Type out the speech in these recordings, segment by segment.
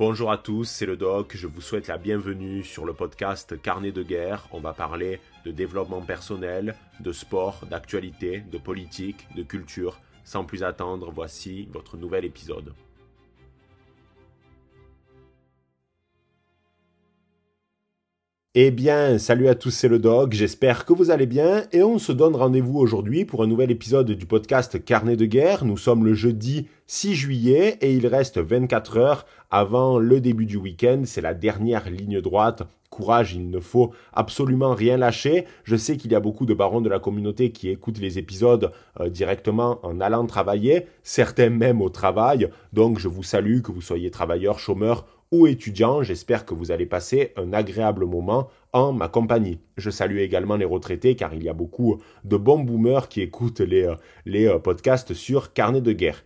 Bonjour à tous, c'est le doc, je vous souhaite la bienvenue sur le podcast Carnet de guerre. On va parler de développement personnel, de sport, d'actualité, de politique, de culture. Sans plus attendre, voici votre nouvel épisode. Eh bien, salut à tous, c'est le Dog, j'espère que vous allez bien et on se donne rendez-vous aujourd'hui pour un nouvel épisode du podcast Carnet de guerre. Nous sommes le jeudi 6 juillet et il reste 24 heures avant le début du week-end. C'est la dernière ligne droite. Courage, il ne faut absolument rien lâcher. Je sais qu'il y a beaucoup de barons de la communauté qui écoutent les épisodes euh, directement en allant travailler, certains même au travail. Donc je vous salue, que vous soyez travailleur, chômeur ou étudiants, j'espère que vous allez passer un agréable moment en ma compagnie. Je salue également les retraités car il y a beaucoup de bons boomers qui écoutent les, euh, les euh, podcasts sur Carnet de guerre.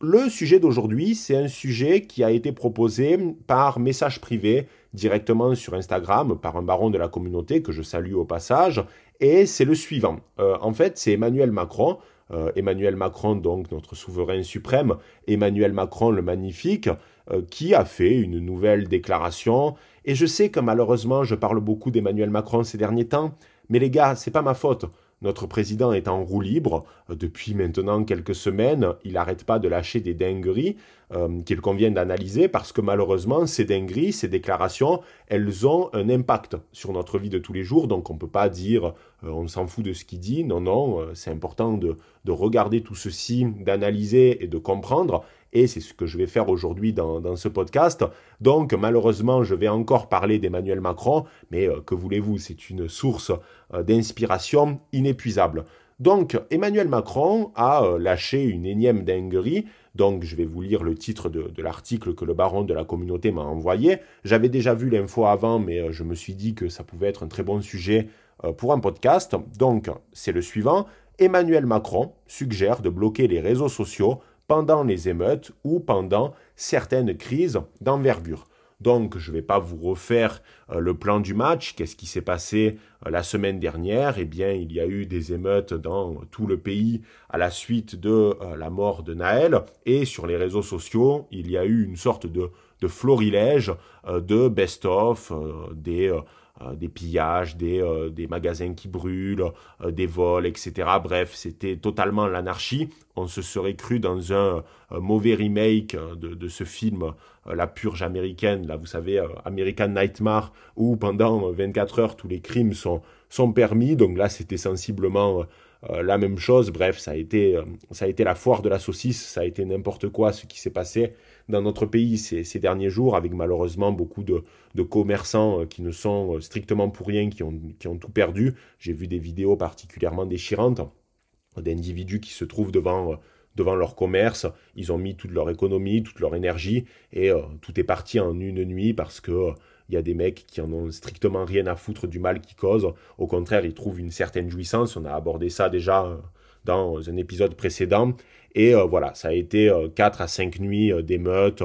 Le sujet d'aujourd'hui, c'est un sujet qui a été proposé par message privé directement sur Instagram par un baron de la communauté que je salue au passage, et c'est le suivant. Euh, en fait, c'est Emmanuel Macron, Emmanuel Macron, donc notre souverain suprême, Emmanuel Macron le magnifique, euh, qui a fait une nouvelle déclaration. Et je sais que malheureusement, je parle beaucoup d'Emmanuel Macron ces derniers temps, mais les gars, c'est pas ma faute. Notre président est en roue libre euh, depuis maintenant quelques semaines. Il n'arrête pas de lâcher des dingueries euh, qu'il convient d'analyser parce que malheureusement, ces dingueries, ces déclarations, elles ont un impact sur notre vie de tous les jours. Donc on ne peut pas dire on s'en fout de ce qu'il dit. Non, non, c'est important de, de regarder tout ceci, d'analyser et de comprendre et c'est ce que je vais faire aujourd'hui dans, ce podcast. Donc malheureusement, je vais encore parler d'Emmanuel Macron, mais euh, que voulez-vous, c'est une source euh, d'inspiration inépuisable. Donc Emmanuel Macron a euh, lâché une énième dinguerie. Donc je vais vous lire le titre de, l'article que le baron de la communauté m'a envoyé. J'avais déjà vu l'info avant, mais je me suis dit que ça pouvait être un très bon sujet pour un podcast. Donc c'est le suivant. Emmanuel Macron suggère de bloquer les réseaux sociaux pendant les émeutes ou pendant certaines crises d'envergure. Donc, je ne vais pas vous refaire euh, le plan du match. Qu'est-ce qui s'est passé euh, la semaine dernière? Eh bien, il y a eu des émeutes dans tout le pays à la suite de euh, la mort de Naël. Et sur les réseaux sociaux, il y a eu une sorte de, de florilège de best-of, des des pillages, des, euh, des, magasins qui brûlent, euh, des vols, etc. Bref, c'était totalement l'anarchie. On se serait cru dans un, mauvais remake de, de, ce film La purge américaine, là vous savez, American Nightmare, où pendant 24 heures tous les crimes sont, sont permis. Donc là c'était sensiblement la même chose. Bref, ça a, été, ça a été la foire de la saucisse, ça a été n'importe quoi ce qui s'est passé dans notre pays ces, derniers jours, avec malheureusement beaucoup de, commerçants euh, qui ne sont euh, strictement pour rien, qui ont, qui ont tout perdu. J'ai vu des vidéos particulièrement déchirantes d'individus qui se trouvent devant, euh, devant leur commerce, ils ont mis toute leur économie, toute leur énergie, et tout est parti en une nuit parce que il y a des mecs qui en ont strictement rien à foutre du mal qu'ils causent. Au contraire, ils trouvent une certaine jouissance. On a abordé ça déjà dans un épisode précédent. Et euh, voilà, ça a été 4 euh, à 5 nuits euh, d'émeutes.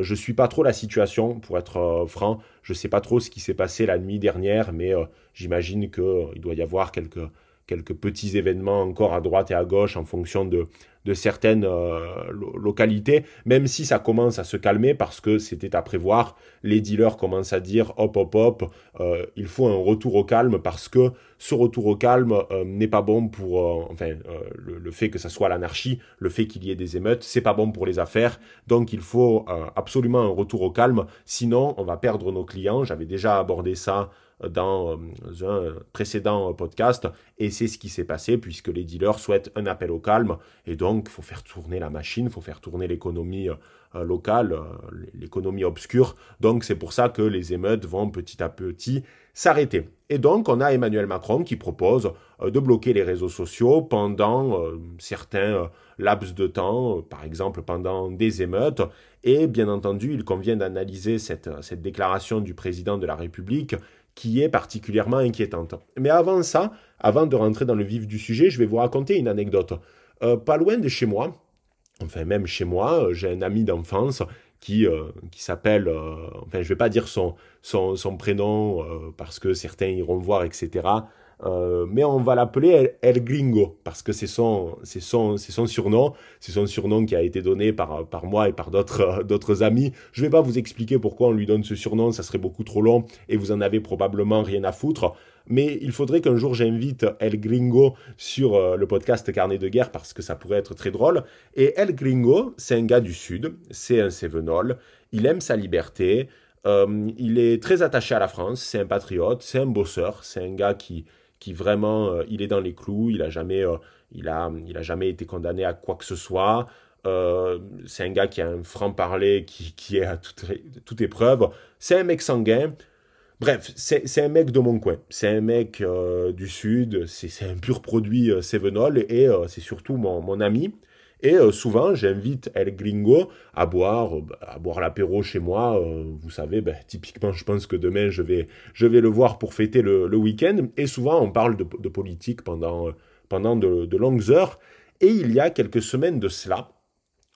je ne suis pas trop la situation, pour être franc. Je sais pas trop ce qui s'est passé la nuit dernière, mais j'imagine qu'il doit y avoir quelques, quelques petits événements encore à droite et à gauche en fonction de, de certaines euh, localités, même si ça commence à se calmer parce que c'était à prévoir. Les dealers commencent à dire hop hop hop, euh, il faut un retour au calme parce que ce retour au calme euh, n'est pas bon pour, enfin, le, fait que ça soit l'anarchie, le fait qu'il y ait des émeutes, c'est pas bon pour les affaires. Donc il faut absolument un retour au calme, sinon on va perdre nos clients. J'avais déjà abordé ça dans un précédent podcast et c'est ce qui s'est passé puisque les dealers souhaitent un appel au calme et donc il faut faire tourner la machine, il faut faire tourner l'économie euh, locale, euh, l'économie obscure. Donc c'est pour ça que les émeutes vont petit à petit s'arrêter. Et donc on a Emmanuel Macron qui propose euh, de bloquer les réseaux sociaux pendant certains laps de temps, par exemple pendant des émeutes. Et bien entendu, il convient d'analyser cette, cette déclaration du président de la République qui est particulièrement inquiétante. Mais avant ça, avant de rentrer dans le vif du sujet, je vais vous raconter une anecdote. Euh, pas loin de chez moi, enfin même chez moi, euh, j'ai un ami d'enfance qui, euh, qui s'appelle, enfin je vais pas dire son, son, son prénom parce que certains iront voir, etc. Euh, mais on va l'appeler El, Gringo, parce que c'est son, surnom. C'est son surnom qui a été donné par, moi et par d'autres, d'autres amis. Je ne vais pas vous expliquer pourquoi on lui donne ce surnom, ça serait beaucoup trop long et vous en avez probablement rien à foutre. Mais il faudrait qu'un jour j'invite El Gringo sur euh, le podcast Carnet de guerre parce que ça pourrait être très drôle. Et El Gringo, c'est un gars du Sud, c'est un Sévenol, il aime sa liberté, euh, il est très attaché à la France, c'est un patriote, c'est un bosseur, c'est un gars qui, qui vraiment, euh, il est dans les clous, il a jamais, il a, il a jamais été condamné à quoi que ce soit. c'est un gars qui a un franc-parler qui, qui, est à toute, toute épreuve. C'est un mec sanguin. Bref, c'est un mec de mon coin. C'est un mec euh, du sud. C'est un pur produit euh, Sevenol et euh, c'est surtout mon, mon, ami. Et souvent, j'invite El Gringo à boire, à boire l'apéro chez moi. vous savez, ben, typiquement, je pense que demain, je vais, je vais le voir pour fêter le, week-end. Et souvent, on parle de, politique pendant, pendant de, longues heures. Et il y a quelques semaines de cela,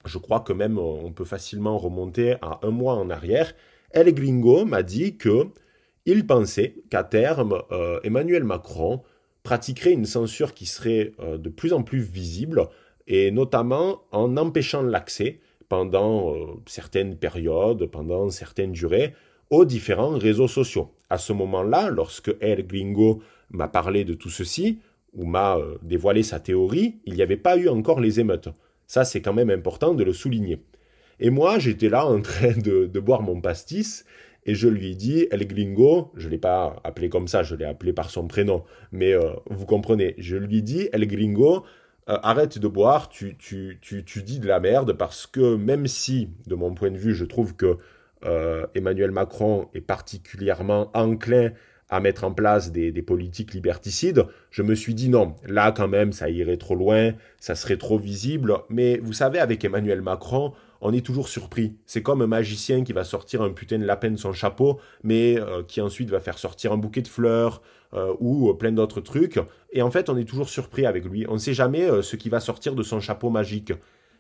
je crois que même on peut facilement remonter à un mois en arrière, El Gringo m'a dit que il pensait qu'à terme, euh, Emmanuel Macron pratiquerait une censure qui serait euh, de plus en plus visible, et notamment en empêchant l'accès pendant euh, certaines périodes, pendant certaines durées, aux différents réseaux sociaux. À ce moment-là, lorsque El Gringo m'a parlé de tout ceci, ou m'a dévoilé sa théorie, il n'y avait pas eu encore les émeutes. Ça, c'est quand même important de le souligner. Et moi, j'étais là en train de, de boire mon pastis, et je lui ai dit, El Gringo, je ne l'ai pas appelé comme ça, je l'ai appelé par son prénom, mais euh, vous comprenez, je lui ai dit, El Gringo, euh, arrête de boire, tu, tu, tu, tu, dis de la merde, parce que même si, de mon point de vue, je trouve que euh, Emmanuel Macron est particulièrement enclin à mettre en place des, des, politiques liberticides, je me suis dit non, là quand même ça irait trop loin, ça serait trop visible, mais vous savez avec Emmanuel Macron, on est toujours surpris. C'est comme un magicien qui va sortir un putain de lapin de son chapeau, mais euh, qui ensuite va faire sortir un bouquet de fleurs euh, ou euh, plein d'autres trucs. Et en fait, on est toujours surpris avec lui. On ne sait jamais ce qui va sortir de son chapeau magique.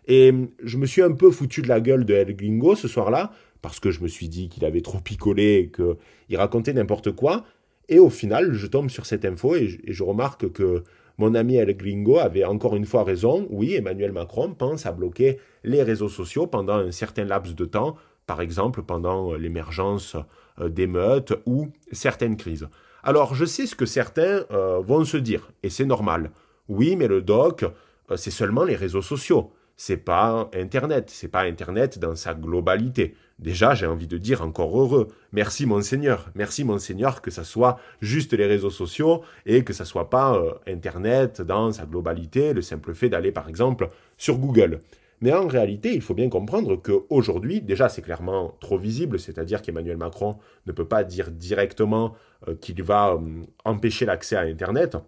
Et je me suis un peu foutu de la gueule de El Gringo ce soir-là, parce que je me suis dit qu'il avait trop picolé et qu'il racontait n'importe quoi. Et au final, je tombe sur cette info et je remarque que mon ami El Gringo avait encore une fois raison. Oui, Emmanuel Macron pense à bloquer les réseaux sociaux pendant un certain laps de temps, par exemple pendant l'émergence euh, d'émeutes ou certaines crises. Alors, je sais ce que certains euh, vont se dire, et c'est normal. Oui, mais le doc, euh, c'est seulement les réseaux sociaux c'est pas Internet, c'est pas Internet dans sa globalité. Déjà, j'ai envie de dire encore heureux. Merci monseigneur, merci monseigneur que ça soit juste les réseaux sociaux et que ça soit pas euh, Internet dans sa globalité, le simple fait d'aller par exemple sur Google. Mais en réalité, il faut bien comprendre qu'aujourd'hui, déjà, c'est clairement trop visible, c'est-à-dire qu'Emmanuel Macron ne peut pas dire directement euh, qu'il va euh, empêcher l'accès à Internet.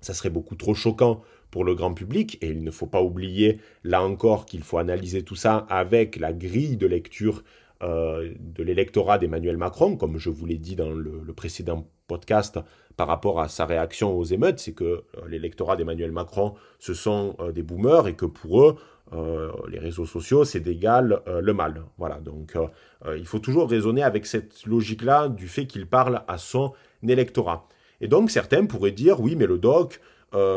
Ça serait beaucoup trop choquant pour le grand public. Et il ne faut pas oublier, là encore, qu'il faut analyser tout ça avec la grille de lecture euh, de l'électorat d'Emmanuel Macron, comme je vous l'ai dit dans le, précédent podcast par rapport à sa réaction aux émeutes, c'est que euh, l'électorat d'Emmanuel Macron, ce sont euh, des boomers et que pour eux, les réseaux sociaux, c'est d'égal le mal. Voilà, donc il faut toujours raisonner avec cette logique-là du fait qu'il parle à son électorat. Et donc certains pourraient dire, oui, mais le doc,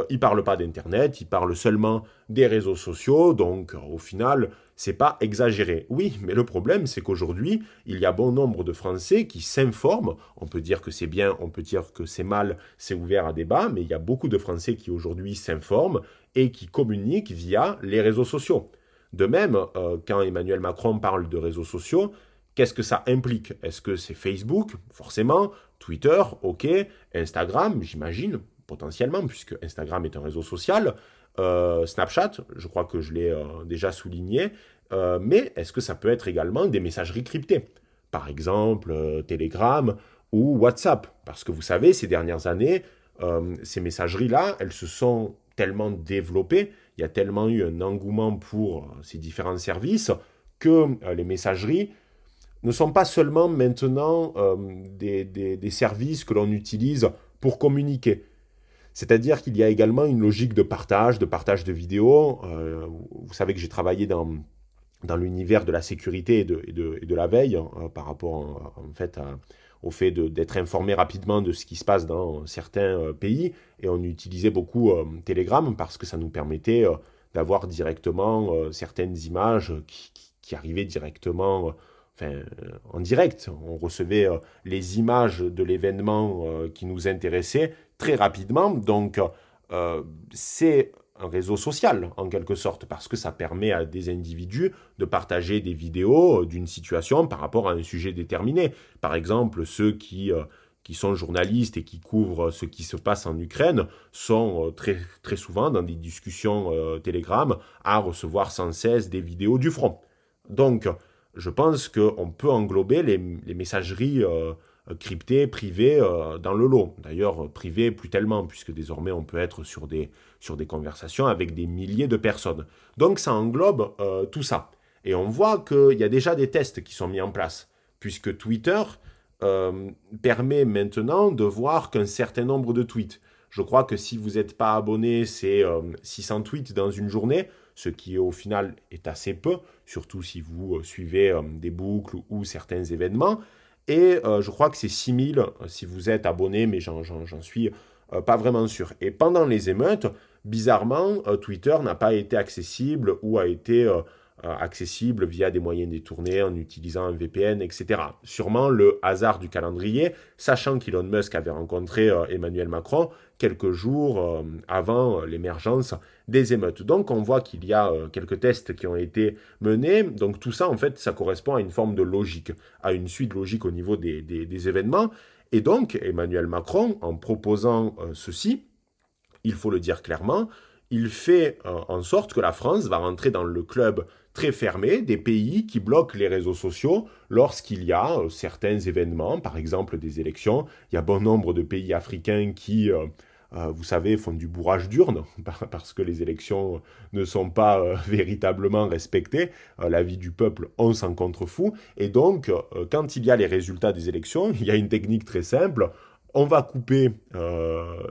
il parle pas d'Internet, il parle seulement des réseaux sociaux, donc au final, c'est pas exagéré. Oui, mais le problème, c'est qu'aujourd'hui, il y a bon nombre de Français qui s'informent. On peut dire que c'est bien, on peut dire que c'est mal, c'est ouvert à débat, mais il y a beaucoup de Français qui aujourd'hui s'informent et qui communiquent via les réseaux sociaux. De même, euh, quand Emmanuel Macron parle de réseaux sociaux, Qu'est-ce que ça implique? Est-ce que c'est Facebook? Forcément. Twitter? Ok. Instagram? J'imagine potentiellement, puisque Instagram est un réseau social. Euh, Snapchat, je crois que je l'ai euh, déjà souligné, euh, mais est-ce que ça peut être également des messageries cryptées? Par exemple, Telegram ou WhatsApp. Parce que vous savez, ces dernières années, ces messageries-là, elles se sont tellement développées, il y a tellement eu un engouement pour ces différents services que les messageries ne sont pas seulement maintenant des, des services que l'on utilise pour communiquer, c'est-à-dire qu'il y a également une logique de partage, de partage de vidéos. Euh, vous savez que j'ai travaillé dans, l'univers de la sécurité et de, la veille euh, par rapport fait au fait d'être informé rapidement de ce qui se passe dans certains pays. Et on utilisait beaucoup Telegram parce que ça nous permettait d'avoir directement certaines images qui, arrivaient directement en direct. On recevait les images de l'événement qui nous intéressait très rapidement. Donc, c'est un réseau social en quelque sorte, parce que ça permet à des individus de partager des vidéos d'une situation par rapport à un sujet déterminé. Par exemple, ceux qui, euh, qui sont journalistes et qui couvrent ce qui se passe en Ukraine sont euh, très, très souvent dans des discussions euh, Telegram à recevoir sans cesse des vidéos du front. Donc, je pense qu'on peut englober les, messageries euh, crypté, privé euh, dans le lot. D'ailleurs, euh, privé plus tellement, puisque désormais on peut être sur des, sur des conversations avec des milliers de personnes. Donc ça englobe tout ça. Et on voit qu'il y a déjà des tests qui sont mis en place, puisque Twitter permet maintenant de voir qu'un certain nombre de tweets. Je crois que si vous n'êtes pas abonné, c'est 600 tweets dans une journée, ce qui au final est assez peu, surtout si vous suivez des boucles ou certains événements. Et euh, je crois que c'est 6000 euh, si vous êtes abonné, mais j'en suis euh, pas vraiment sûr. Et pendant les émeutes, bizarrement, Twitter n'a pas été accessible ou a été accessible via des moyens détournés en utilisant un VPN, etc. Sûrement le hasard du calendrier, sachant qu'Elon Musk avait rencontré euh, Emmanuel Macron quelques jours euh, avant l'émergence des émeutes. Donc on voit qu'il y a quelques tests qui ont été menés. Donc tout ça, en fait, ça correspond à une forme de logique, à une suite logique au niveau des, des événements. Et donc Emmanuel Macron, en proposant ceci, il faut le dire clairement, il fait en sorte que la France va rentrer dans le club très fermé des pays qui bloquent les réseaux sociaux lorsqu'il y a euh, certains événements, par exemple des élections. Il y a bon nombre de pays africains qui, euh, euh, vous savez, font du bourrage d'urne parce que les élections ne sont pas véritablement respectées. la vie du peuple, on s'en contrefou. Et donc, quand il y a les résultats des élections, il y a une technique très simple on va couper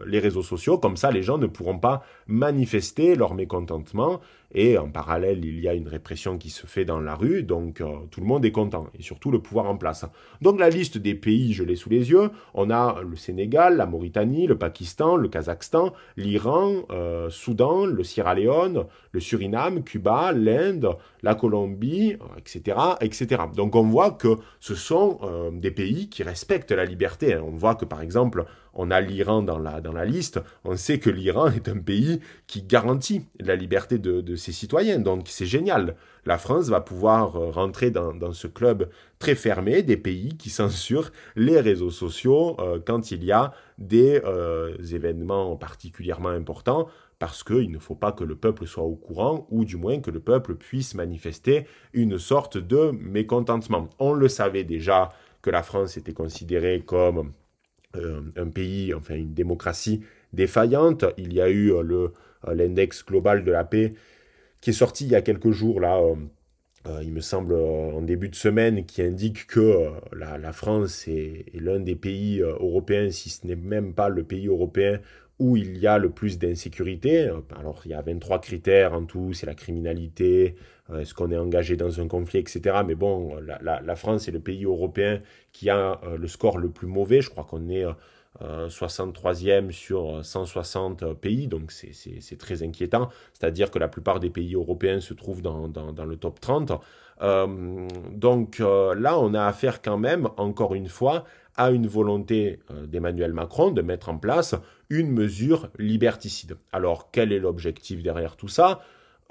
les réseaux sociaux, comme ça les gens ne pourront pas manifester leur mécontentement. Et en parallèle, il y a une répression qui se fait dans la rue, donc euh, tout le monde est content, et surtout le pouvoir en place. Donc la liste des pays, je l'ai sous les yeux. On a le Sénégal, la Mauritanie, le Pakistan, le Kazakhstan, l'Iran, euh, Soudan, le Sierra Leone, le Suriname, Cuba, l'Inde, la Colombie, etc., etc. Donc on voit que ce sont des pays qui respectent la liberté. On voit que par exemple, on a l'Iran dans la, liste, on sait que l'Iran est un pays qui garantit la liberté de, ses citoyens. Donc c'est génial. La France va pouvoir euh, rentrer dans, ce club très fermé des pays qui censurent les réseaux sociaux euh, quand il y a des euh, événements particulièrement importants parce qu'il ne faut pas que le peuple soit au courant, ou du moins que le peuple puisse manifester une sorte de mécontentement. On le savait déjà que la France était considérée comme un pays, enfin une démocratie défaillante. Il y a eu euh, euh, l'index global de la paix qui est sorti il y a quelques jours là. il me semble en début de semaine, qui indique que la, France est, l'un des pays européens, si ce n'est même pas le pays européen où il y a le plus d'insécurité. Alors il y a 23 critères en tout, c'est la criminalité, euh, est-ce qu'on est engagé dans un conflit, etc. Mais bon, la, France est le pays européen qui a euh, le score le plus mauvais. Je crois qu'on est 63e euh, sur 160 pays, donc c'est très inquiétant. C'est-à-dire que la plupart des pays européens se trouvent dans, dans, le top 30. donc là, on a affaire quand même, encore une fois, à une volonté d'Emmanuel Macron de mettre en place une mesure liberticide. Alors, quel est l'objectif derrière tout ça?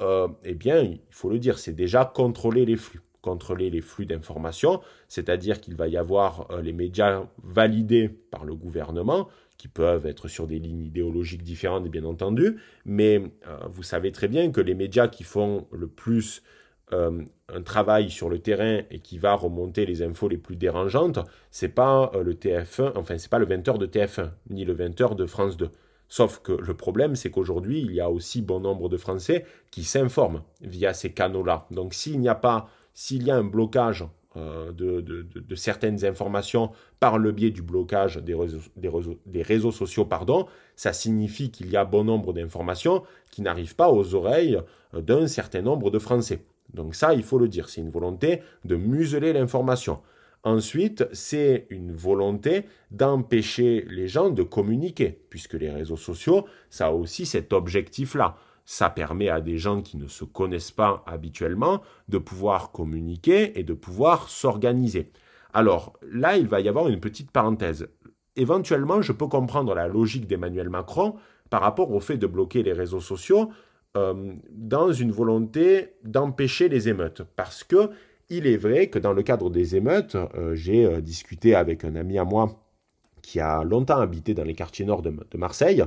Euh, eh bien, il faut le dire, c'est déjà contrôler les flux. Contrôler les flux d'informations, c'est-à-dire qu'il va y avoir euh, les médias validés par le gouvernement, qui peuvent être sur des lignes idéologiques différentes, bien entendu, mais euh, vous savez très bien que les médias qui font le plus un travail sur le terrain et qui va remonter les infos les plus dérangeantes, c'est pas le TF1, enfin c'est pas le 20h de TF1 ni le 20h de France 2. Sauf que le problème, c'est qu'aujourd'hui, il y a aussi bon nombre de Français qui s'informent via ces canaux-là. Donc s'il n'y a pas, s'il y a un blocage euh, de, certaines informations par le biais du blocage des réseaux, des réseaux, sociaux, pardon, ça signifie qu'il y a bon nombre d'informations qui n'arrivent pas aux oreilles euh, d'un certain nombre de Français. Donc ça, il faut le dire, c'est une volonté de museler l'information. Ensuite, c'est une volonté d'empêcher les gens de communiquer, puisque les réseaux sociaux, ça a aussi cet objectif-là. Ça permet à des gens qui ne se connaissent pas habituellement de pouvoir communiquer et de pouvoir s'organiser. Alors là, il va y avoir une petite parenthèse. Éventuellement, je peux comprendre la logique d'Emmanuel Macron par rapport au fait de bloquer les réseaux sociaux euh, dans une volonté d'empêcher les émeutes. Parce que il est vrai que dans le cadre des émeutes, euh, j'ai euh, discuté avec un ami à moi qui a longtemps habité dans les quartiers nord de, Marseille,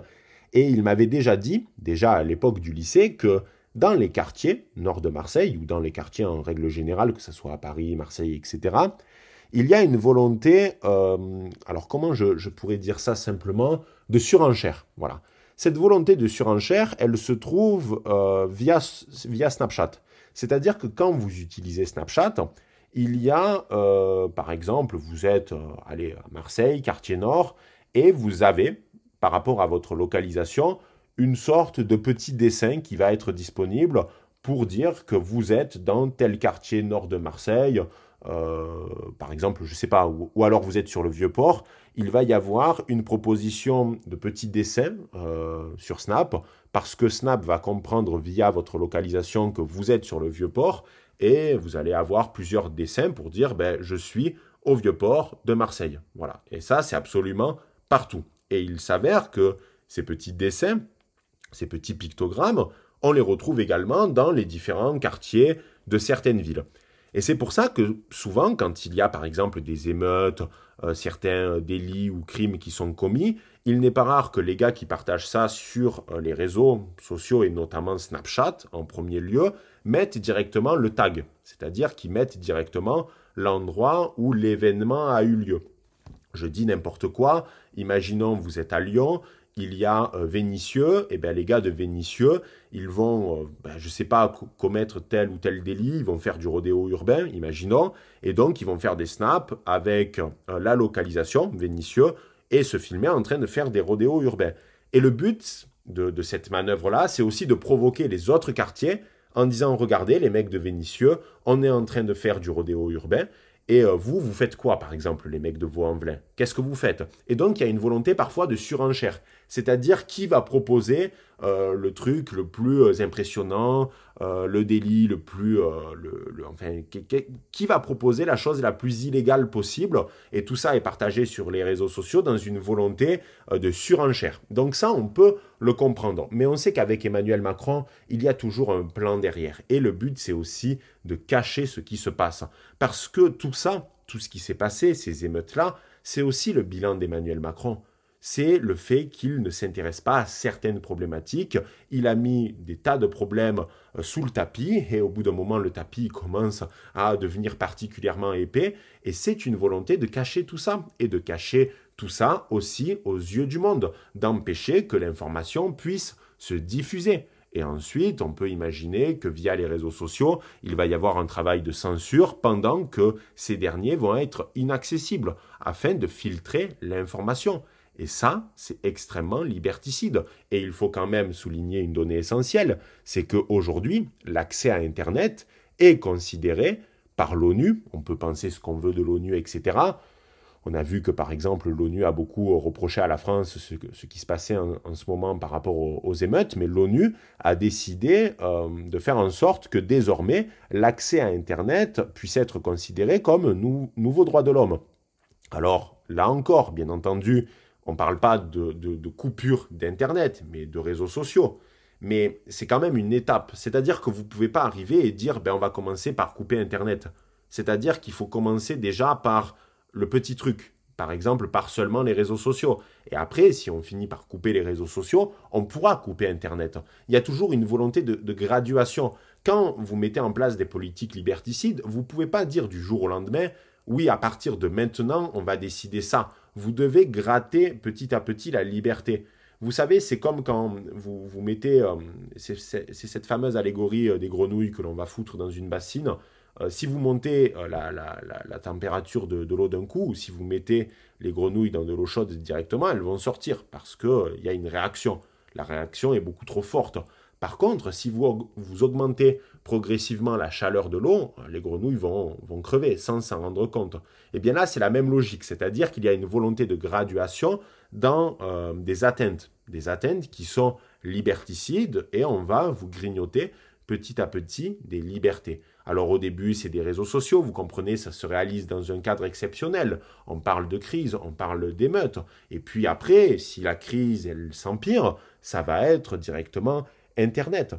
et il m'avait déjà dit, déjà à l'époque du lycée, que dans les quartiers nord de Marseille, ou dans les quartiers en règle générale, que ce soit à Paris, Marseille, etc., il y a une volonté, alors comment je, pourrais dire ça simplement, de surenchère. Voilà. Cette volonté de surenchère, elle se trouve euh, via, Snapchat. C'est-à-dire que quand vous utilisez Snapchat, il y a, euh, par exemple, vous êtes allé à Marseille, quartier nord, et vous avez, par rapport à votre localisation, une sorte de petit dessin qui va être disponible pour dire que vous êtes dans tel quartier nord de Marseille, euh, par exemple, je ne sais pas, ou, alors vous êtes sur le vieux port, il va y avoir une proposition de petits dessins euh, sur Snap, parce que Snap va comprendre via votre localisation que vous êtes sur le vieux port, et vous allez avoir plusieurs dessins pour dire, ben, je suis au vieux port de Marseille. Voilà. Et ça, c'est absolument partout. Et il s'avère que ces petits dessins, ces petits pictogrammes, on les retrouve également dans les différents quartiers de certaines villes. Et c'est pour ça que souvent, quand il y a par exemple des émeutes, euh, certains délits ou crimes qui sont commis, il n'est pas rare que les gars qui partagent ça sur euh, les réseaux sociaux et notamment Snapchat en premier lieu, mettent directement le tag, c'est-à-dire qu'ils mettent directement l'endroit où l'événement a eu lieu. Je dis n'importe quoi, imaginons vous êtes à Lyon, il y a euh, Vénitieux, et bien les gars de Vénitieux, ils vont, euh, ben, je ne sais pas, commettre tel ou tel délit, ils vont faire du rodéo urbain, imaginons, et donc ils vont faire des snaps avec euh, la localisation, Vénitieux, et se filmer en train de faire des rodéos urbains. Et le but de, de cette manœuvre-là, c'est aussi de provoquer les autres quartiers en disant, regardez, les mecs de Vénitieux, on est en train de faire du rodéo urbain, et euh, vous, vous faites quoi, par exemple, les mecs de Vaux-en-Velin? Qu'est-ce que vous faites? Et donc, il y a une volonté parfois de surenchère. C'est-à-dire qui va proposer euh, le truc le plus euh, impressionnant, le délit le plus... Le, enfin, qui, va proposer la chose la plus illégale possible Et tout ça est partagé sur les réseaux sociaux dans une volonté de surenchère. Donc ça, on peut le comprendre. Mais on sait qu'avec Emmanuel Macron, il y a toujours un plan derrière. Et le but, c'est aussi de cacher ce qui se passe. Parce que tout ça, tout ce qui s'est passé, ces émeutes-là, c'est aussi le bilan d'Emmanuel Macron. C'est le fait qu'il ne s'intéresse pas à certaines problématiques. Il a mis des tas de problèmes euh, sous le tapis et au bout d'un moment, le tapis commence à devenir particulièrement épais. Et c'est une volonté de cacher tout ça et de cacher tout ça aussi aux yeux du monde, d'empêcher que l'information puisse se diffuser. Et ensuite, on peut imaginer que via les réseaux sociaux, il va y avoir un travail de censure pendant que ces derniers vont être inaccessibles afin de filtrer l'information. Et ça, c'est extrêmement liberticide. Et il faut quand même souligner une donnée essentielle, c'est qu'aujourd'hui, l'accès à Internet est considéré par l'ONU, on peut penser ce qu'on veut de l'ONU, etc., on a vu que, par exemple, l'ONU a beaucoup reproché à la France ce, qui se passait en, ce moment par rapport aux, émeutes, mais l'ONU a décidé euh, de faire en sorte que désormais, l'accès à Internet puisse être considéré comme nouveau droit de l'homme. Alors, là encore, bien entendu, on ne parle pas de, de coupure d'Internet, mais de réseaux sociaux. Mais c'est quand même une étape. C'est-à-dire que vous ne pouvez pas arriver et dire, ben, on va commencer par couper Internet. C'est-à-dire qu'il faut commencer déjà par le petit truc. Par exemple, par seulement les réseaux sociaux. Et après, si on finit par couper les réseaux sociaux, on pourra couper Internet. Il y a toujours une volonté de, graduation. Quand vous mettez en place des politiques liberticides, vous ne pouvez pas dire du jour au lendemain, oui, à partir de maintenant, on va décider ça. Vous devez gratter petit à petit la liberté. Vous savez, c'est comme quand vous, vous mettez, euh, c'est cette fameuse allégorie euh, des grenouilles que l'on va foutre dans une bassine. Euh, si vous montez euh, la, température de, l'eau d'un coup, ou si vous mettez les grenouilles dans de l'eau chaude directement, elles vont sortir parce qu'il y a une réaction. La réaction est beaucoup trop forte. Par contre, si vous, vous augmentez progressivement la chaleur de l'eau, les grenouilles vont, vont crever sans s'en rendre compte. Et eh bien là, c'est la même logique, c'est-à-dire qu'il y a une volonté de graduation dans euh, des atteintes, des atteintes qui sont liberticides et on va vous grignoter petit à petit des libertés. Alors au début, c'est des réseaux sociaux, vous comprenez, ça se réalise dans un cadre exceptionnel. On parle de crise, on parle d'émeutes. Et puis après, si la crise, elle s'empire, ça va être directement Internet.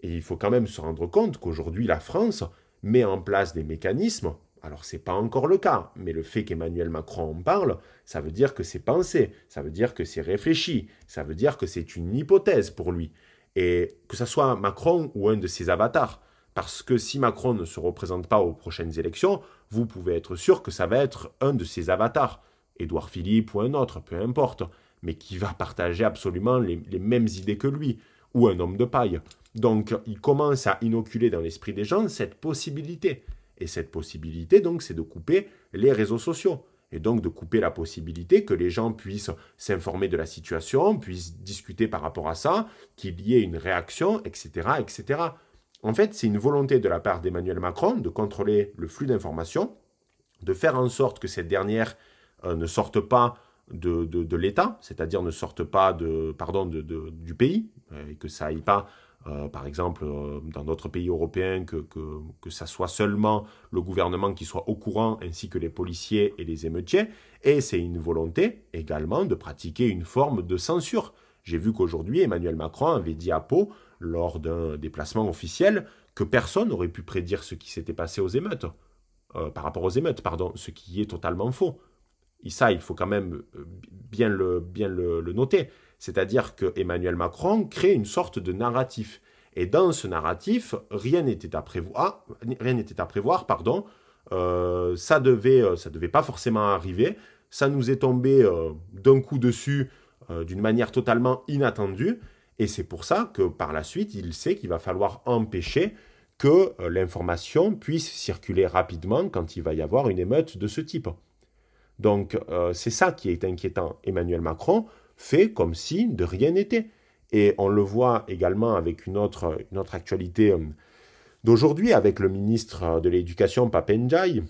Et il faut quand même se rendre compte qu'aujourd'hui, la France met en place des mécanismes. Alors, ce n'est pas encore le cas, mais le fait qu'Emmanuel Macron en parle, ça veut dire que c'est pensé, ça veut dire que c'est réfléchi, ça veut dire que c'est une hypothèse pour lui. Et que ce soit Macron ou un de ses avatars. Parce que si Macron ne se représente pas aux prochaines élections, vous pouvez être sûr que ça va être un de ses avatars. Édouard Philippe ou un autre, peu importe. Mais qui va partager absolument les, les mêmes idées que lui. Ou un homme de paille. Donc, il commence à inoculer dans l'esprit des gens cette possibilité. Et cette possibilité, donc, c'est de couper les réseaux sociaux et donc de couper la possibilité que les gens puissent s'informer de la situation, puissent discuter par rapport à ça, qu'il y ait une réaction, etc., etc. En fait, c'est une volonté de la part d'Emmanuel Macron de contrôler le flux d'informations, de faire en sorte que cette dernière euh, ne sorte pas de, l'État, c'est-à-dire ne sorte pas de, pardon, du pays, euh, et que ça aille pas euh, par exemple, euh, dans d'autres pays européens, que, que, que, ça soit seulement le gouvernement qui soit au courant, ainsi que les policiers et les émeutiers. Et c'est une volonté également de pratiquer une forme de censure. J'ai vu qu'aujourd'hui, Emmanuel Macron avait dit à Pau, lors d'un déplacement officiel, que personne n'aurait pu prédire ce qui s'était passé aux émeutes. Par rapport aux émeutes, pardon, ce qui est totalement faux. Et ça, il faut quand même bien le, bien le, noter. C'est-à-dire que Emmanuel Macron crée une sorte de narratif. Et dans ce narratif, rien n'était à prévoir. Rien n'était à prévoir, pardon. Euh, ça devait, euh, ça devait pas forcément arriver. Ça nous est tombé euh, d'un coup dessus, d'une manière totalement inattendue. Et c'est pour ça que par la suite, il sait qu'il va falloir empêcher que l'information puisse circuler rapidement quand il va y avoir une émeute de ce type. Donc c'est ça qui est inquiétant. Emmanuel Macron fait comme si de rien n'était. Et on le voit également avec une autre, une autre actualité euh, d'aujourd'hui, avec le ministre de l'Éducation, Papenjai,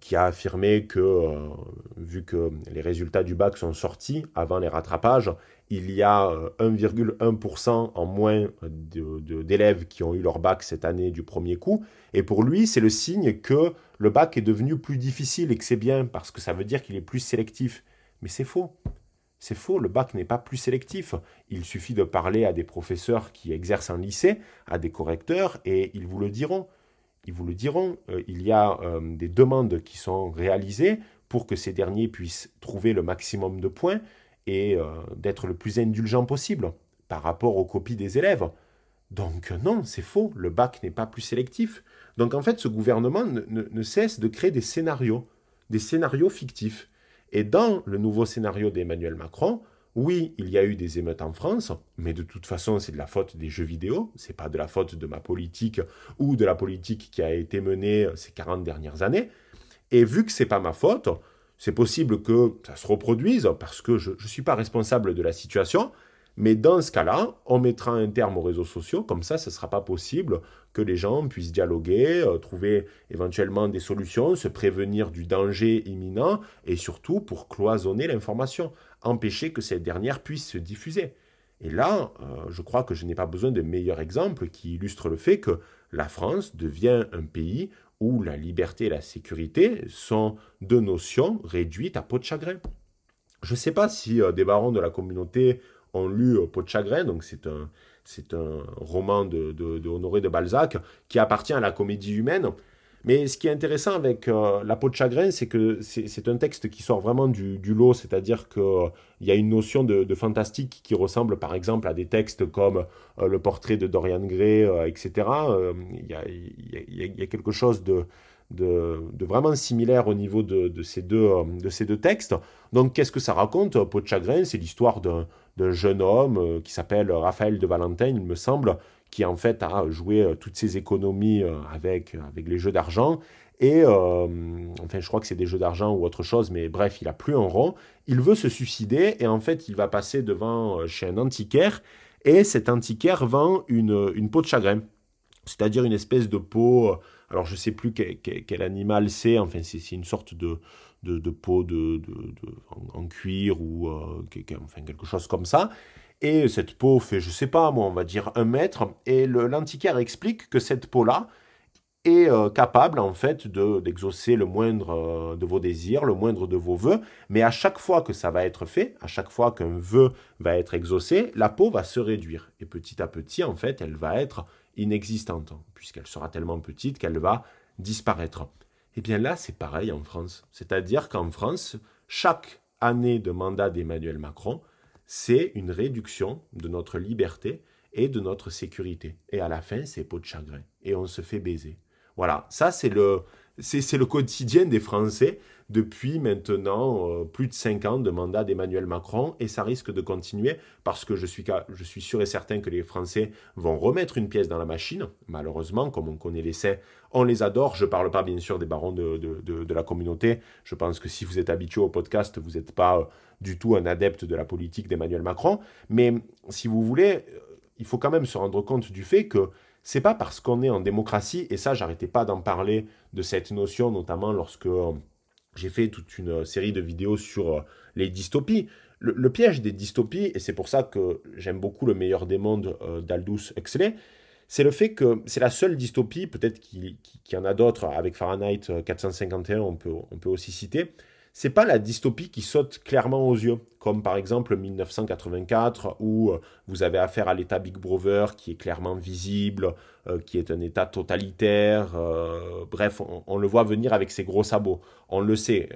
qui a affirmé que, euh, vu que les résultats du bac sont sortis avant les rattrapages, il y a 1,1% euh, en moins d'élèves qui ont eu leur bac cette année du premier coup. Et pour lui, c'est le signe que le bac est devenu plus difficile et que c'est bien, parce que ça veut dire qu'il est plus sélectif. Mais c'est faux. C'est faux, le bac n'est pas plus sélectif. Il suffit de parler à des professeurs qui exercent un lycée, à des correcteurs, et ils vous le diront. Ils vous le diront. Euh, il y a euh, des demandes qui sont réalisées pour que ces derniers puissent trouver le maximum de points et euh, d'être le plus indulgent possible par rapport aux copies des élèves. Donc non, c'est faux, le bac n'est pas plus sélectif. Donc en fait, ce gouvernement ne cesse de créer des scénarios, des scénarios fictifs. Et dans le nouveau scénario d'Emmanuel Macron, oui, il y a eu des émeutes en France, mais de toute façon, c'est de la faute des jeux vidéo, c'est pas de la faute de ma politique ou de la politique qui a été menée ces 40 dernières années. Et vu que c'est pas ma faute, c'est possible que ça se reproduise parce que je ne suis pas responsable de la situation, mais dans ce cas-là, on mettra un terme aux réseaux sociaux, comme ça, ce ne sera pas possible que les gens puissent dialoguer, euh, trouver éventuellement des solutions, se prévenir du danger imminent, et surtout pour cloisonner l'information, empêcher que cette dernière puisse se diffuser. Et là, euh, je crois que je n'ai pas besoin de meilleur exemple qui illustre le fait que la France devient un pays où la liberté et la sécurité sont deux notions réduites à peau de chagrin. Je ne sais pas si euh, des barons de la communauté ont lu Peau de chagrin, donc c'est un, c'est un roman de, de, Honoré de Balzac qui appartient à la comédie humaine. Mais ce qui est intéressant avec euh, La peau de chagrin, c'est que c'est un texte qui sort vraiment du, lot, c'est-à-dire qu'il euh, y a une notion de, fantastique qui ressemble par exemple à des textes comme euh, Le portrait de Dorian Gray, etc. Il y a, quelque chose de, vraiment similaire au niveau de, ces deux, textes. Donc qu'est-ce que ça raconte Peau de chagrin, c'est l'histoire d'un jeune homme euh, qui s'appelle Raphaël de Valentin, il me semble, qui en fait a joué euh, toutes ses économies euh, avec, avec les jeux d'argent. Et enfin, je crois que c'est des jeux d'argent ou autre chose, mais bref, il a plus un rond. Il veut se suicider et en fait, il va passer devant chez un antiquaire Et cet antiquaire vend une, une peau de chagrin, c'est-à-dire une espèce de peau, alors je sais plus quel, animal c'est, enfin c'est une sorte de, de, peau de, en, cuir ou enfin, quelque chose comme ça. Et cette peau fait, je sais pas moi, on va dire un mètre. Et l'antiquaire explique que cette peau-là est euh, capable en fait d'exaucer le moindre euh, de vos désirs, le moindre de vos vœux. Mais à chaque fois que ça va être fait, à chaque fois qu'un vœu va être exaucé, la peau va se réduire. Et petit à petit, en fait, elle va être inexistante, puisqu'elle sera tellement petite qu'elle va disparaître. Et eh bien là, c'est pareil en France. C'est-à-dire qu'en France, chaque année de mandat d'Emmanuel Macron, c'est une réduction de notre liberté et de notre sécurité. Et à la fin, c'est peau de chagrin. Et on se fait baiser. Voilà, ça c'est le, c'est, le quotidien des Français depuis maintenant euh, plus de cinq ans de mandat d'Emmanuel Macron et ça risque de continuer parce que je suis, je suis sûr et certain que les Français vont remettre une pièce dans la machine. Malheureusement, comme on connaît les saints, on les adore. Je ne parle pas bien sûr des barons de, de, de, la communauté. Je pense que si vous êtes habitué au podcast, vous n'êtes pas euh, du tout un adepte de la politique d'Emmanuel Macron. Mais si vous voulez, euh, il faut quand même se rendre compte du fait que c'est pas parce qu'on est en démocratie, et ça j'arrêtais pas d'en parler de cette notion, notamment lorsque euh, j'ai fait toute une série de vidéos sur euh, les dystopies. Le, piège des dystopies, et c'est pour ça que j'aime beaucoup le meilleur des mondes d'Aldous Huxley, c'est le fait que c'est la seule dystopie, peut-être qu'il y en a d'autres, avec Fahrenheit 451, on peut, on peut aussi citer, c'est pas la dystopie qui saute clairement aux yeux, comme par exemple 1984, où euh, vous avez affaire à l'État Big Brother qui est clairement visible, euh, qui est un État totalitaire. Euh, bref, on, le voit venir avec ses gros sabots. On le sait,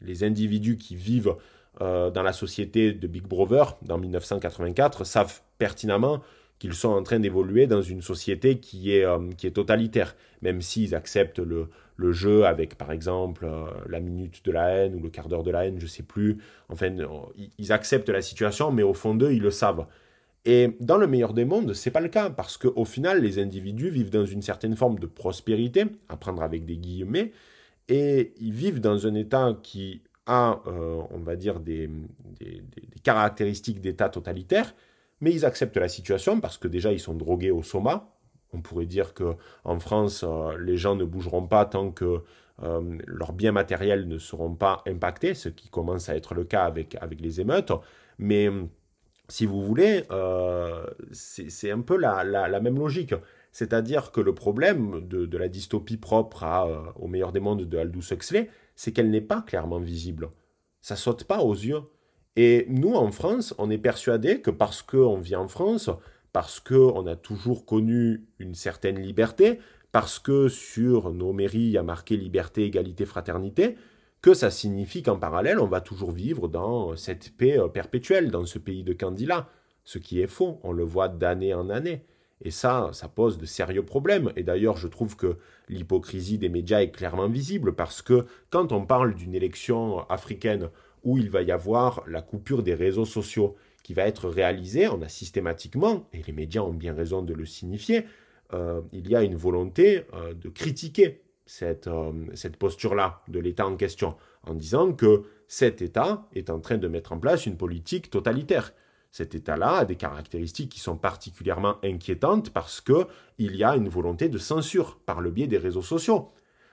les, individus qui vivent dans la société de Big Brother dans 1984 savent pertinemment qu'ils sont en train d'évoluer dans une société qui est, qui est totalitaire, même s'ils acceptent le, le, jeu avec, par exemple, euh, la minute de la haine ou le quart d'heure de la haine, je sais plus. Enfin, euh, ils acceptent la situation, mais au fond d'eux, ils le savent. Et dans le meilleur des mondes, c'est pas le cas, parce qu'au final, les individus vivent dans une certaine forme de prospérité, à prendre avec des guillemets, et ils vivent dans un état qui a, on va dire, des, des, des caractéristiques d'état totalitaire, mais ils acceptent la situation parce que déjà ils sont drogués au soma. On pourrait dire que en France, euh, les gens ne bougeront pas tant que euh, leurs biens matériels ne seront pas impactés, ce qui commence à être le cas avec, avec les émeutes. Mais si vous voulez, euh, c'est un peu la, la, même logique. C'est-à-dire que le problème de, de la dystopie propre au meilleur des mondes de Aldous Huxley, c'est qu'elle n'est pas clairement visible. Ça saute pas aux yeux. Et nous, en France, on est persuadé que parce qu'on vit en France, parce qu'on a toujours connu une certaine liberté, parce que sur nos mairies, il y a marqué liberté, égalité, fraternité, que ça signifie qu'en parallèle, on va toujours vivre dans cette paix euh, perpétuelle, dans ce pays de candidats. Ce qui est faux, on le voit d'année en année. Et ça, ça pose de sérieux problèmes. Et d'ailleurs, je trouve que l'hypocrisie des médias est clairement visible parce que quand on parle d'une élection africaine où il va y avoir la coupure des réseaux sociaux qui va être réalisée. On a systématiquement, et les médias ont bien raison de le signifier, euh, il y a une volonté euh, de critiquer cette, euh, cette posture-là de l'État en question, en disant que cet État est en train de mettre en place une politique totalitaire. Cet État-là a des caractéristiques qui sont particulièrement inquiétantes parce qu'il y a une volonté de censure par le biais des réseaux sociaux.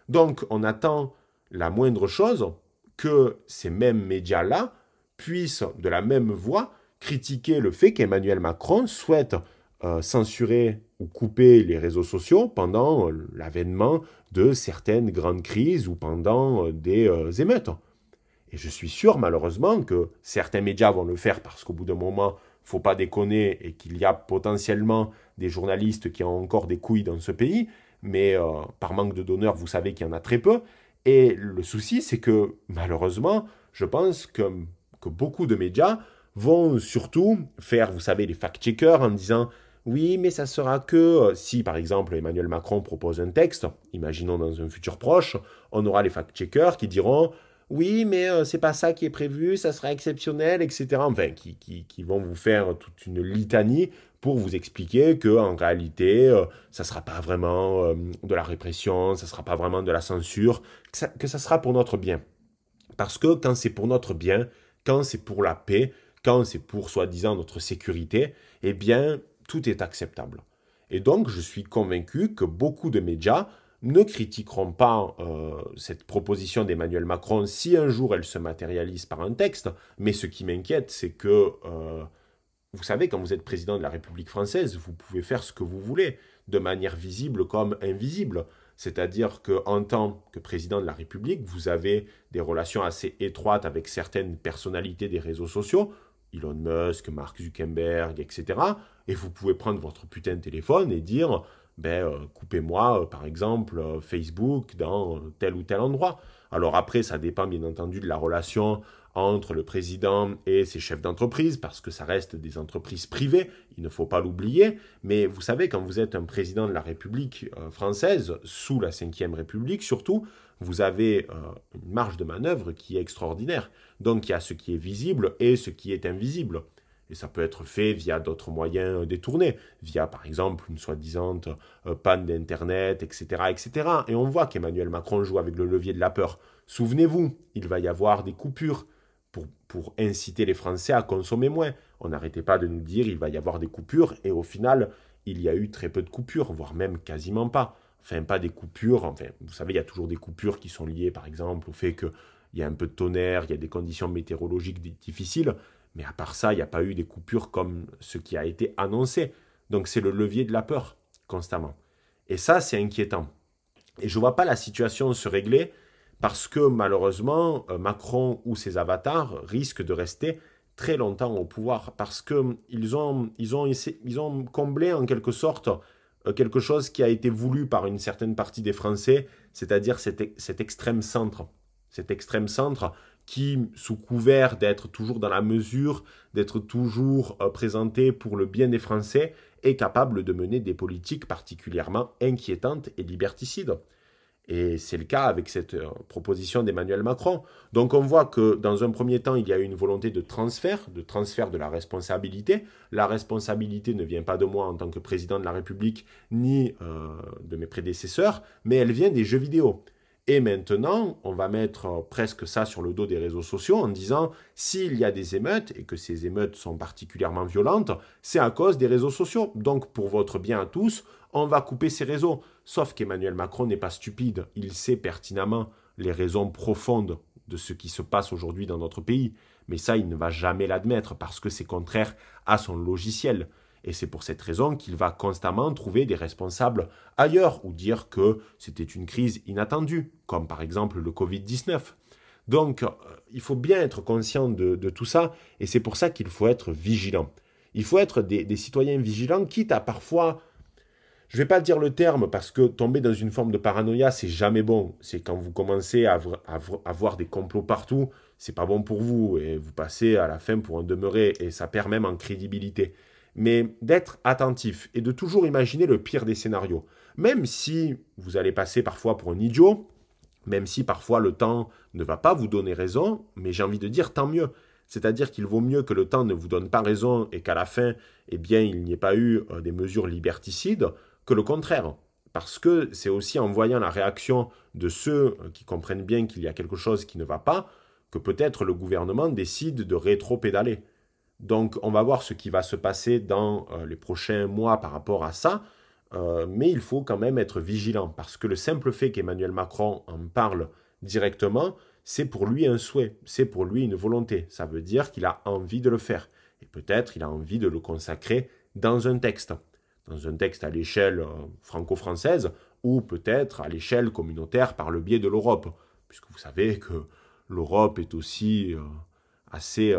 Donc on attend la moindre chose que ces mêmes médias-là puissent, de la même voix, critiquer le fait qu'Emmanuel Macron souhaite euh, censurer ou couper les réseaux sociaux pendant euh, l'avènement de certaines grandes crises ou pendant euh, des émeutes. Et je suis sûr, malheureusement, que certains médias vont le faire parce qu'au bout d'un moment, faut pas déconner et qu'il y a potentiellement des journalistes qui ont encore des couilles dans ce pays, mais par manque de donneurs, vous savez qu'il y en a très peu. Et le souci, c'est que malheureusement, je pense que, que beaucoup de médias vont surtout faire, vous savez, les fact-checkers en disant oui, mais ça sera que euh, si, par exemple, Emmanuel Macron propose un texte, imaginons dans un futur proche, on aura les fact-checkers qui diront oui, mais euh, c'est pas ça qui est prévu, ça sera exceptionnel, etc. Enfin, qui, qui, vont vous faire toute une litanie pour vous expliquer que en réalité, euh, ça sera pas vraiment euh, de la répression, ça sera pas vraiment de la censure, que ça sera pour notre bien. Parce que quand c'est pour notre bien, quand c'est pour la paix, quand c'est pour soi-disant notre sécurité, eh bien, tout est acceptable. Et donc, je suis convaincu que beaucoup de médias ne critiqueront pas euh, cette proposition d'Emmanuel Macron si un jour elle se matérialise par un texte. Mais ce qui m'inquiète, c'est que, euh, vous savez, quand vous êtes président de la République française, vous pouvez faire ce que vous voulez, de manière visible comme invisible. C'est-à-dire qu'en tant que président de la République, vous avez des relations assez étroites avec certaines personnalités des réseaux sociaux, Elon Musk, Mark Zuckerberg, etc. Et vous pouvez prendre votre putain de téléphone et dire, ben, euh, coupez-moi, euh, par exemple, euh, Facebook dans tel ou tel endroit. Alors après, ça dépend bien entendu de la relation entre le président et ses chefs d'entreprise, parce que ça reste des entreprises privées, il ne faut pas l'oublier. Mais vous savez, quand vous êtes un président de la République française, sous la Ve République surtout, vous avez une marge de manœuvre qui est extraordinaire. Donc il y a ce qui est visible et ce qui est invisible. Et ça peut être fait via d'autres moyens détournés, via par exemple une soi-disant euh, panne d'Internet, etc., etc. Et on voit qu'Emmanuel Macron joue avec le levier de la peur. Souvenez-vous, il va y avoir des coupures pour, inciter les Français à consommer moins. On n'arrêtait pas de nous dire il va y avoir des coupures, et au final, il y a eu très peu de coupures, voire même quasiment pas. Enfin, pas des coupures, enfin, vous savez, il y a toujours des coupures qui sont liées, par exemple, au fait qu'il y a un peu de tonnerre, il y a des conditions météorologiques difficiles, mais à part ça, il n'y a pas eu des coupures comme ce qui a été annoncé. Donc c'est le levier de la peur, constamment. Et ça, c'est inquiétant. Et je ne vois pas la situation se régler parce que malheureusement, euh, Macron ou ses avatars risquent de rester très longtemps au pouvoir, parce qu'ils ont, ils ont, ils ont comblé en quelque sorte euh, quelque chose qui a été voulu par une certaine partie des Français, c'est-à-dire cet extrême centre. Cet extrême centre qui, sous couvert d'être toujours dans la mesure, d'être toujours euh, présenté pour le bien des Français, est capable de mener des politiques particulièrement inquiétantes et liberticides. Et c'est le cas avec cette euh, proposition d'Emmanuel Macron. Donc on voit que dans un premier temps, il y a une volonté de transfert, de transfert de la responsabilité. La responsabilité ne vient pas de moi en tant que président de la République, ni euh, de mes prédécesseurs, mais elle vient des jeux vidéo. Et maintenant, on va mettre presque ça sur le dos des réseaux sociaux en disant s'il y a des émeutes et que ces émeutes sont particulièrement violentes, c'est à cause des réseaux sociaux. Donc pour votre bien à tous, on va couper ces réseaux. Sauf qu'Emmanuel Macron n'est pas stupide, il sait pertinemment les raisons profondes de ce qui se passe aujourd'hui dans notre pays. Mais ça, il ne va jamais l'admettre parce que c'est contraire à son logiciel. Et c'est pour cette raison qu'il va constamment trouver des responsables ailleurs ou dire que c'était une crise inattendue, comme par exemple le Covid-19. Donc, euh, il faut bien être conscient de, tout ça, et c'est pour ça qu'il faut être vigilant. Il faut être des, citoyens vigilants, quitte à parfois, je ne vais pas dire le terme, parce que tomber dans une forme de paranoïa, c'est jamais bon. C'est quand vous commencez à, à, voir des complots partout, c'est pas bon pour vous, et vous passez à la fin pour en demeurer, et ça perd même en crédibilité mais d'être attentif et de toujours imaginer le pire des scénarios. Même si vous allez passer parfois pour un idiot, même si parfois le temps ne va pas vous donner raison, mais j'ai envie de dire tant mieux. C'est-à-dire qu'il vaut mieux que le temps ne vous donne pas raison et qu'à la fin, eh bien, il n'y ait pas eu euh, des mesures liberticides, que le contraire. Parce que c'est aussi en voyant la réaction de ceux euh, qui comprennent bien qu'il y a quelque chose qui ne va pas, que peut-être le gouvernement décide de rétro-pédaler. Donc on va voir ce qui va se passer dans euh, les prochains mois par rapport à ça. Euh, mais il faut quand même être vigilant parce que le simple fait qu'Emmanuel Macron en parle directement, c'est pour lui un souhait, c'est pour lui une volonté. Ça veut dire qu'il a envie de le faire. Et peut-être il a envie de le consacrer dans un texte. Dans un texte à l'échelle euh, franco-française ou peut-être à l'échelle communautaire par le biais de l'Europe. Puisque vous savez que l'Europe est aussi assez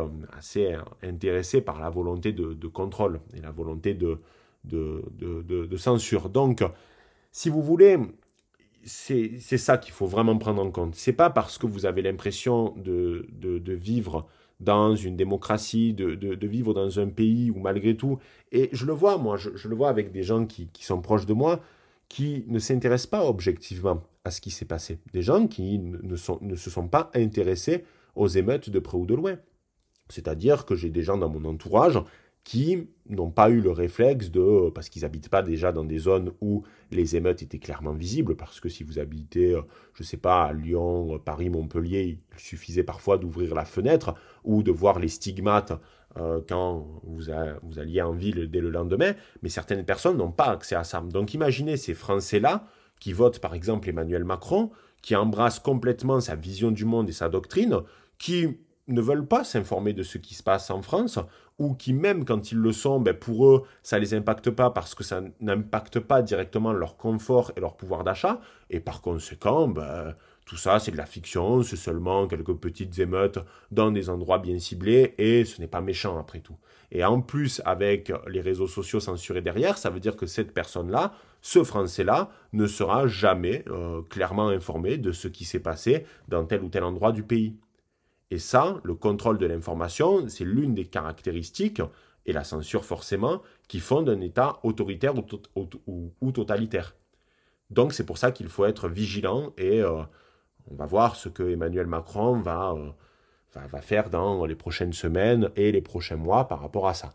intéressé par la volonté de, contrôle et la volonté de, censure. Donc, si vous voulez, c'est ça qu'il faut vraiment prendre en compte. C'est pas parce que vous avez l'impression de, vivre dans une démocratie, de, vivre dans un pays où malgré tout, et je le vois, moi, je, le vois avec des gens qui, sont proches de moi, qui ne s'intéressent pas objectivement à ce qui s'est passé. Des gens qui ne se sont pas intéressés aux émeutes de près ou de loin. C'est-à-dire que j'ai des gens dans mon entourage qui n'ont pas eu le réflexe de, parce qu'ils n'habitent pas déjà dans des zones où les émeutes étaient clairement visibles, parce que si vous habitez, euh, je ne sais pas, à Lyon, Paris, Montpellier, il suffisait parfois d'ouvrir la fenêtre ou de voir les stigmates euh, quand vous, vous, alliez en ville dès le lendemain, mais certaines personnes n'ont pas accès à ça. Donc imaginez ces Français-là qui votent par exemple Emmanuel Macron, qui embrassent complètement sa vision du monde et sa doctrine, qui ne veulent pas s'informer de ce qui se passe en France, ou qui même quand ils le sont, ben pour eux, ça ne les impacte pas parce que ça n'impacte pas directement leur confort et leur pouvoir d'achat, et par conséquent, ben, tout ça c'est de la fiction, c'est seulement quelques petites émeutes dans des endroits bien ciblés, et ce n'est pas méchant après tout. Et en plus, avec les réseaux sociaux censurés derrière, ça veut dire que cette personne-là, ce Français-là, ne sera jamais euh, clairement informé de ce qui s'est passé dans tel ou tel endroit du pays. Et ça, le contrôle de l'information, c'est l'une des caractéristiques, et la censure forcément, qui font d'un État autoritaire ou, totalitaire. Donc c'est pour ça qu'il faut être vigilant et euh, on va voir ce que Emmanuel Macron euh, va, va, faire dans les prochaines semaines et les prochains mois par rapport à ça.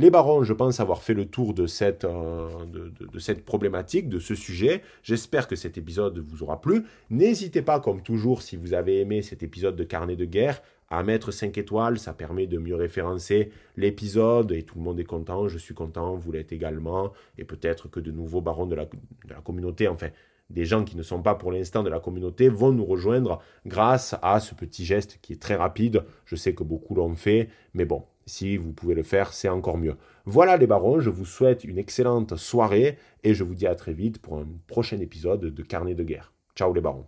Les barons, je pense avoir fait le tour de cette, euh, de, cette problématique, de ce sujet. J'espère que cet épisode vous aura plu. N'hésitez pas, comme toujours, si vous avez aimé cet épisode de Carnet de guerre, à mettre 5 étoiles. Ça permet de mieux référencer l'épisode et tout le monde est content. Je suis content, vous l'êtes également. Et peut-être que de nouveaux barons de la, de la communauté, enfin, des gens qui ne sont pas pour l'instant de la communauté vont nous rejoindre grâce à ce petit geste qui est très rapide. Je sais que beaucoup l'ont fait, mais bon, si vous pouvez le faire, c'est encore mieux. Voilà les barons, je vous souhaite une excellente soirée et je vous dis à très vite pour un prochain épisode de Carnet de guerre. Ciao les barons.